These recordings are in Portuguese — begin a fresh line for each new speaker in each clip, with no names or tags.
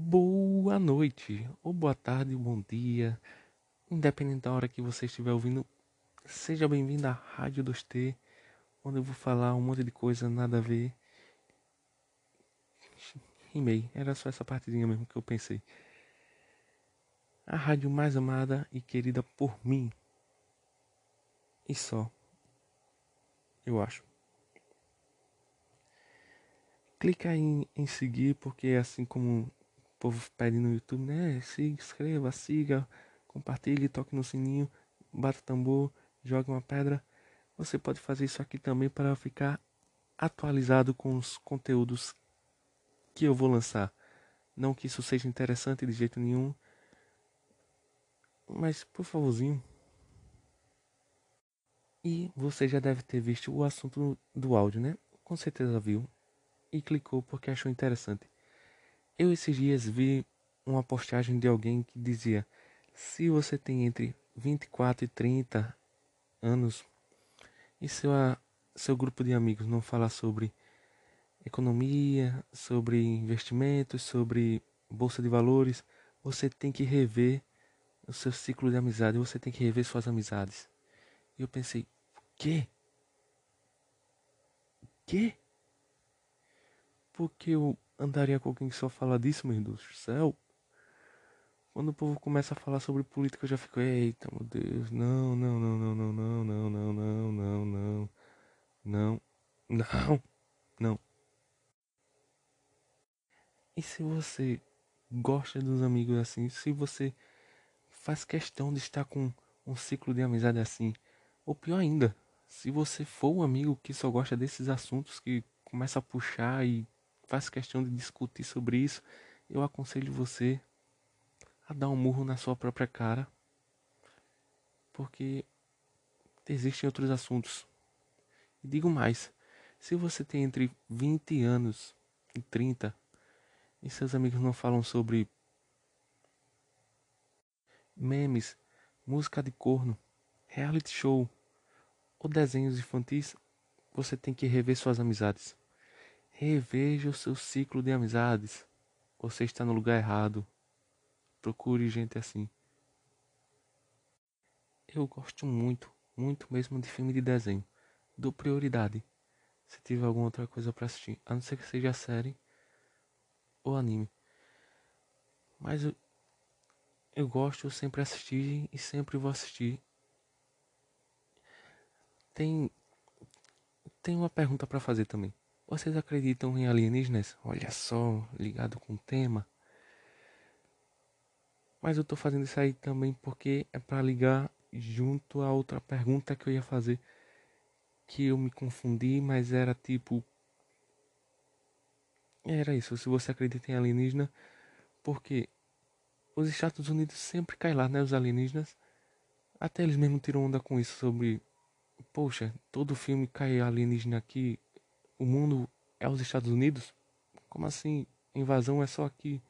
Boa noite, ou boa tarde, ou bom dia, independente da hora que você estiver ouvindo, seja bem-vindo à Rádio 2T, onde eu vou falar um monte de coisa nada a ver. Rimei, era só essa partidinha mesmo que eu pensei. A rádio mais amada e querida por mim. E só. Eu acho. Clica em, em seguir, porque assim como povo pede no YouTube, né? Se inscreva, siga, compartilhe, toque no sininho, bata o tambor, jogue uma pedra. Você pode fazer isso aqui também para ficar atualizado com os conteúdos que eu vou lançar. Não que isso seja interessante de jeito nenhum, mas por favorzinho. E você já deve ter visto o assunto do áudio, né? Com certeza viu e clicou porque achou interessante. Eu esses dias vi uma postagem de alguém que dizia: se você tem entre 24 e 30 anos e seu, seu grupo de amigos não falar sobre economia, sobre investimentos, sobre bolsa de valores, você tem que rever o seu ciclo de amizade, você tem que rever suas amizades. E eu pensei, o quê? O quê? Porque eu andaria com alguém que só fala disso, meu Deus do céu. Quando o povo começa a falar sobre política, eu já fico, eita, meu Deus, não, não, não, não, não, não, não, não, não, não, não, não, não, não. E se você gosta dos amigos assim, se você faz questão de estar com um ciclo de amizade assim, ou pior ainda, se você for um amigo que só gosta desses assuntos que começa a puxar e faz questão de discutir sobre isso, eu aconselho você a dar um murro na sua própria cara, porque existem outros assuntos. E digo mais, se você tem entre 20 anos e 30 e seus amigos não falam sobre memes, música de corno, reality show ou desenhos infantis, você tem que rever suas amizades. Reveja o seu ciclo de amizades. Você está no lugar errado. Procure gente assim. Eu gosto muito, muito mesmo de filme de desenho. Dou prioridade. Se tiver alguma outra coisa para assistir, a não ser que seja série ou anime. Mas eu, eu gosto, eu sempre assisti e sempre vou assistir. Tem tem uma pergunta para fazer também. Vocês acreditam em alienígenas? Olha só, ligado com o tema. Mas eu tô fazendo isso aí também porque é para ligar junto a outra pergunta que eu ia fazer. Que eu me confundi, mas era tipo. Era isso, se você acredita em alienígena, porque os Estados Unidos sempre caem lá, né? Os alienígenas. Até eles mesmo tiram onda com isso sobre. Poxa, todo filme cai alienígena aqui o mundo é os Estados Unidos? Como assim? Invasão é só aqui.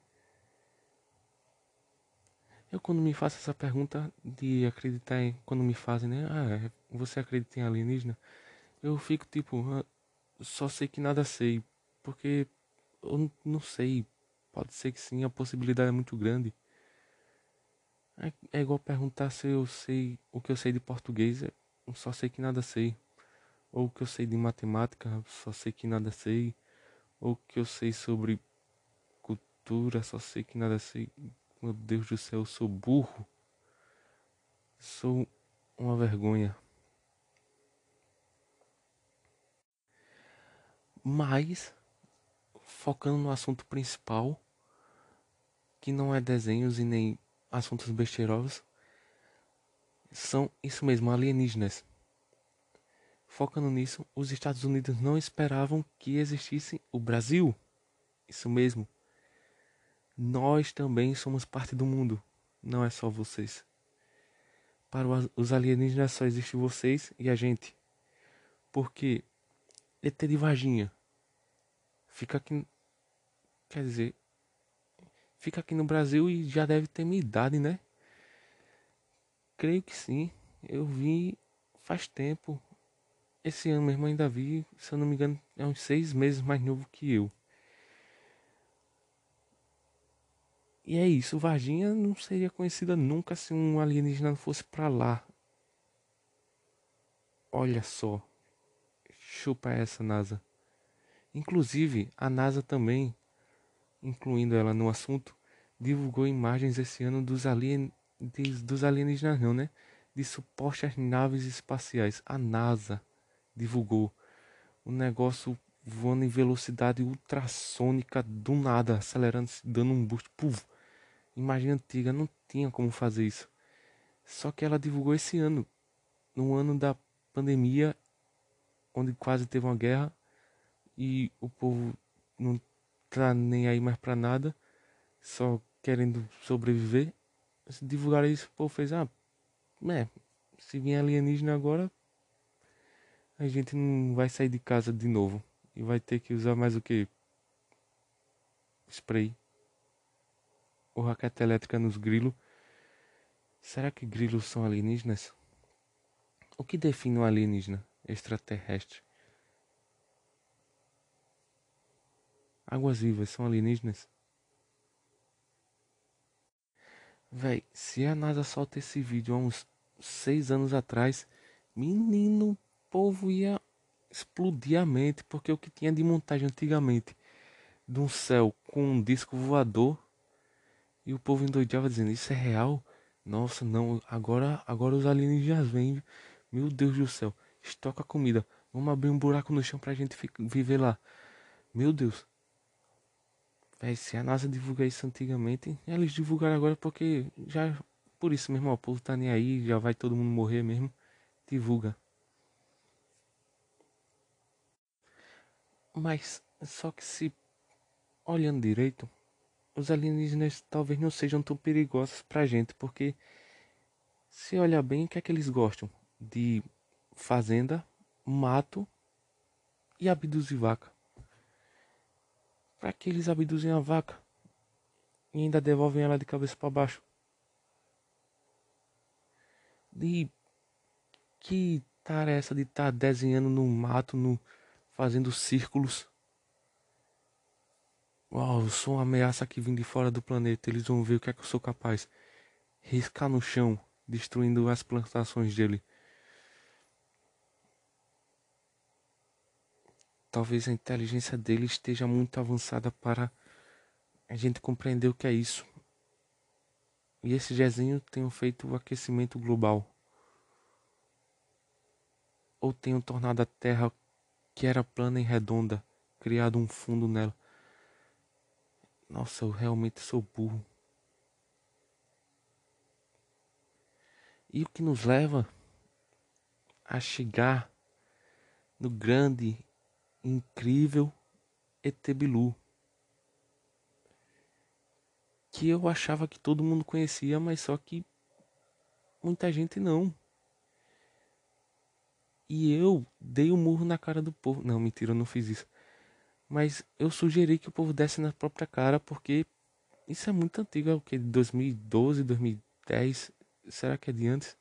Eu quando me faço essa pergunta de acreditar em quando me fazem, né? Ah, você acredita em alienígena? Eu fico tipo, ah, só sei que nada sei, porque eu não sei. Pode ser que sim, a possibilidade é muito grande. É, é igual perguntar se eu sei o que eu sei de português, eu só sei que nada sei ou que eu sei de matemática, só sei que nada sei, ou que eu sei sobre cultura, só sei que nada sei. Meu Deus do céu, eu sou burro. Sou uma vergonha. Mas, focando no assunto principal, que não é desenhos e nem assuntos besteirosos, são isso mesmo, alienígenas. Focando nisso, os Estados Unidos não esperavam que existisse o Brasil. Isso mesmo. Nós também somos parte do mundo, não é só vocês. Para os alienígenas só existe vocês e a gente. Porque ET de Varginha fica aqui. Quer dizer, fica aqui no Brasil e já deve ter minha idade, né? Creio que sim. Eu vi faz tempo esse ano mesmo ainda vi, se eu não me engano, é uns seis meses mais novo que eu. E é isso, Varginha não seria conhecida nunca se um alienígena não fosse para lá. Olha só. Chupa essa, NASA. Inclusive, a NASA também, incluindo ela no assunto, divulgou imagens esse ano dos, alien... dos alienígenas, não, né? De supostas naves espaciais. A NASA divulgou um negócio voando em velocidade ultrassônica do nada, acelerando, dando um boost. Puf. Imagem antiga não tinha como fazer isso. Só que ela divulgou esse ano, no ano da pandemia, onde quase teve uma guerra e o povo não tá nem aí mais para nada, só querendo sobreviver. Se divulgaram isso, o povo fez, ah, é, se vier alienígena agora, a gente não vai sair de casa de novo. E vai ter que usar mais o que? Spray. Ou raquete elétrica nos grilos. Será que grilos são alienígenas? O que define um alienígena extraterrestre? Águas vivas são alienígenas? Véi, se a NASA solta esse vídeo há uns seis anos atrás, menino, povo ia explodir a mente, porque o que tinha de montagem antigamente de um céu com um disco voador e o povo endoidava dizendo isso é real? Nossa, não, agora agora os alienígenas vêm. Meu Deus do céu, estoca comida. Vamos abrir um buraco no chão pra gente viver lá. Meu Deus. Véi, se a NASA divulgar isso antigamente, eles divulgaram agora porque já. Por isso mesmo, ó, o povo tá nem aí, já vai todo mundo morrer mesmo. Divulga. Mas só que se olhando direito, os alienígenas talvez não sejam tão perigosos pra gente, porque se olhar bem, o que é que eles gostam? De fazenda, mato e abduzir vaca. Para que eles abduzem a vaca e ainda devolvem ela de cabeça para baixo? De que tarefa de estar tá desenhando no mato, no fazendo círculos? Uau, eu sou uma ameaça que vem de fora do planeta. Eles vão ver o que é que eu sou capaz. Riscar no chão, destruindo as plantações dele. talvez a inteligência dele esteja muito avançada para a gente compreender o que é isso. E esse desenho tem feito o aquecimento global. Ou tenham tornado a Terra, que era plana e redonda, criado um fundo nela. Nossa, eu realmente sou burro. E o que nos leva a chegar no grande incrível Etebilu, que eu achava que todo mundo conhecia, mas só que muita gente não. E eu dei um murro na cara do povo. Não, mentira, eu não fiz isso. Mas eu sugeri que o povo desse na própria cara, porque isso é muito antigo, é o que? 2012, 2010? Será que é de antes?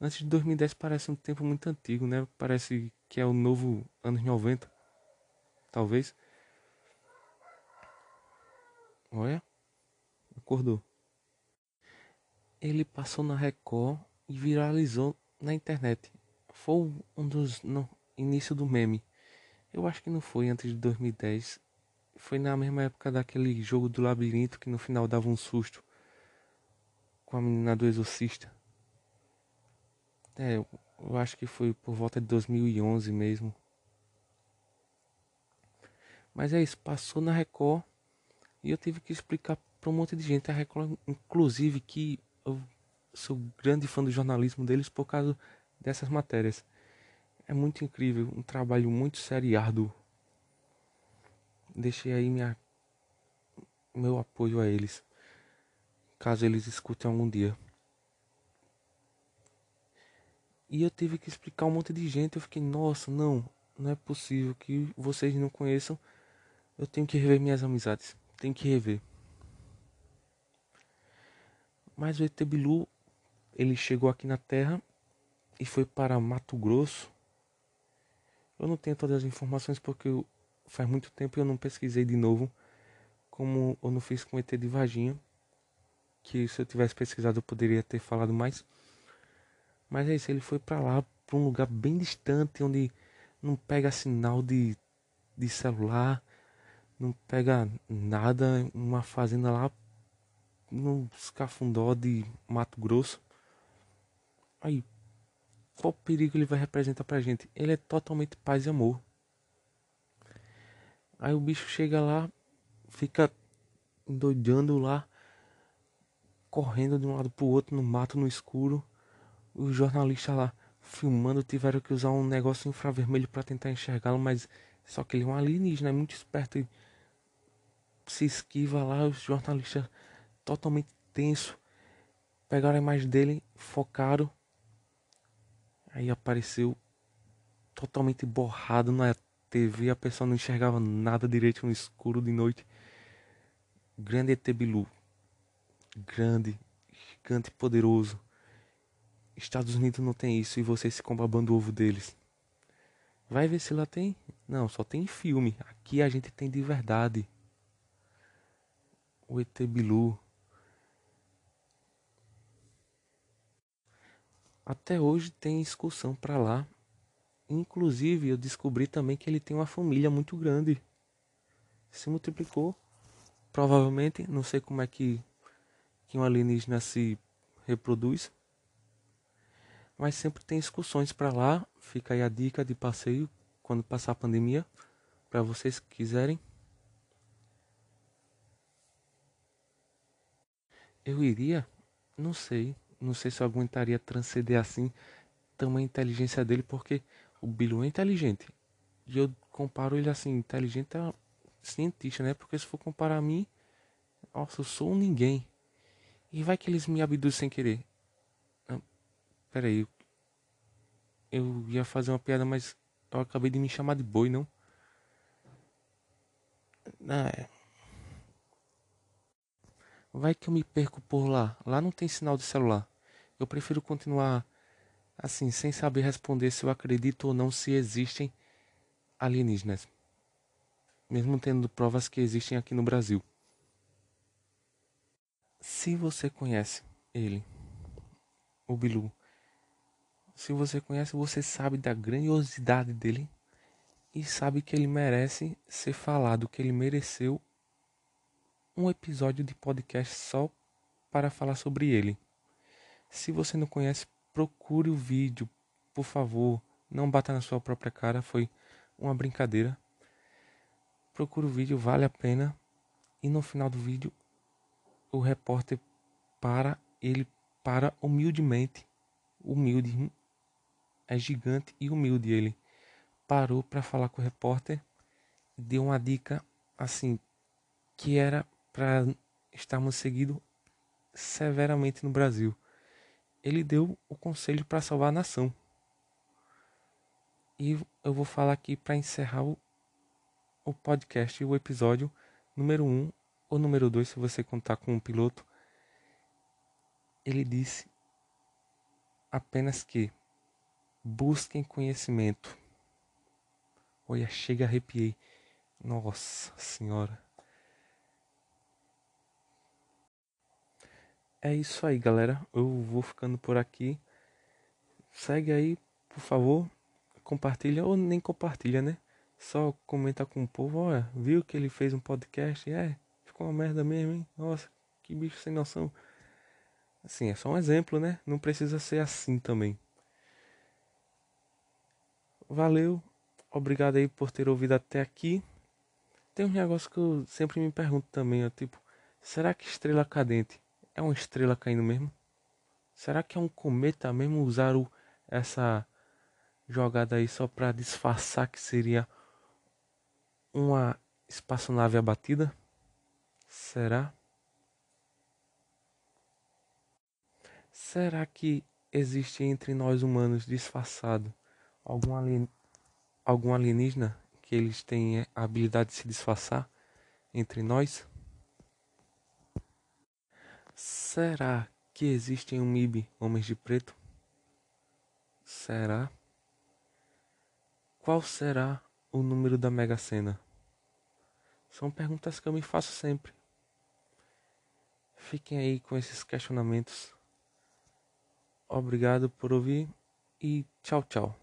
Antes de 2010 parece um tempo muito antigo, né? Parece que é o novo anos 90 talvez. Olha, acordou. Ele passou na Record e viralizou na internet. Foi um dos no início do meme. Eu acho que não foi antes de 2010. Foi na mesma época daquele jogo do labirinto que no final dava um susto com a menina do exorcista. É, eu acho que foi por volta de 2011 mesmo. Mas é isso, passou na Record e eu tive que explicar para um monte de gente. A Record, inclusive, que eu sou grande fã do jornalismo deles por causa dessas matérias. É muito incrível, um trabalho muito sério e árduo. Deixei aí minha, meu apoio a eles, caso eles escutem algum dia. E eu tive que explicar um monte de gente. Eu fiquei, nossa, não, não é possível que vocês não conheçam eu tenho que rever minhas amizades. Tenho que rever. Mas o ET Bilu, ele chegou aqui na Terra e foi para Mato Grosso. Eu não tenho todas as informações porque faz muito tempo eu não pesquisei de novo, como eu não fiz com o ET de Varginha. que se eu tivesse pesquisado eu poderia ter falado mais. Mas é isso, ele foi para lá, para um lugar bem distante, onde não pega sinal de, de celular, não pega nada, uma fazenda lá no escafundó de Mato Grosso. Aí, qual perigo ele vai representar pra gente? Ele é totalmente paz e amor. Aí o bicho chega lá, fica doidando lá, correndo de um lado pro outro no mato, no escuro. Os jornalistas lá filmando tiveram que usar um negócio infravermelho para tentar enxergá-lo, mas só que ele é um alienígena, é muito esperto e se esquiva lá, os jornalistas totalmente tenso. Pegaram a imagem dele, focaram. Aí apareceu totalmente borrado na TV, a pessoa não enxergava nada direito no escuro de noite. Grande ET Bilu. Grande, gigante poderoso. Estados Unidos não tem isso e você se babando o ovo deles. Vai ver se lá tem? Não, só tem filme. Aqui a gente tem de verdade. O ET Bilu. Até hoje tem excursão para lá. Inclusive, eu descobri também que ele tem uma família muito grande. Se multiplicou. Provavelmente, não sei como é que, que um alienígena se reproduz. Mas sempre tem excursões para lá. Fica aí a dica de passeio quando passar a pandemia. Para vocês que quiserem. Eu iria? Não sei não sei se eu aguentaria transcender assim tamanha inteligência dele, porque o Bilu é inteligente. E eu comparo ele assim, inteligente a cientista, né? Porque se for comparar a mim, nossa, eu sou um ninguém. E vai que eles me abduzem sem querer. Ah, pera aí. Eu ia fazer uma piada, mas eu acabei de me chamar de boi, não? Ah, é. Vai que eu me perco por lá. Lá não tem sinal de celular. Eu prefiro continuar assim, sem saber responder se eu acredito ou não se existem alienígenas. Mesmo tendo provas que existem aqui no Brasil. Se você conhece ele, o Bilu, se você conhece, você sabe da grandiosidade dele e sabe que ele merece ser falado, que ele mereceu um episódio de podcast só para falar sobre ele. Se você não conhece, procure o vídeo, por favor. Não bata na sua própria cara, foi uma brincadeira. Procure o vídeo, vale a pena. E no final do vídeo, o repórter para, ele para humildemente. Humilde, é gigante e humilde ele. Parou para falar com o repórter deu uma dica assim que era para estarmos seguidos severamente no Brasil ele deu o conselho para salvar a nação. E eu vou falar aqui para encerrar o, o podcast, o episódio número 1 um, ou número 2, se você contar com o piloto. Ele disse apenas que busquem conhecimento. Olha, chega, arrepiei. Nossa Senhora. É isso aí, galera. Eu vou ficando por aqui. Segue aí, por favor. Compartilha ou nem compartilha, né? Só comenta com o povo. Olha, viu que ele fez um podcast? É, ficou uma merda mesmo, hein? Nossa, que bicho sem noção. Assim, é só um exemplo, né? Não precisa ser assim também. Valeu. Obrigado aí por ter ouvido até aqui. Tem um negócio que eu sempre me pergunto também, ó, tipo, será que estrela cadente é uma estrela caindo mesmo? Será que é um cometa mesmo? Usaram essa jogada aí só para disfarçar que seria uma espaçonave abatida? Será? Será que existe entre nós humanos disfarçado algum, alien... algum alienígena que eles têm a habilidade de se disfarçar entre nós? Será que existem um MIB Homens de Preto? Será? Qual será o número da Mega Sena? São perguntas que eu me faço sempre. fiquem aí com esses questionamentos. Obrigado por ouvir e tchau, tchau.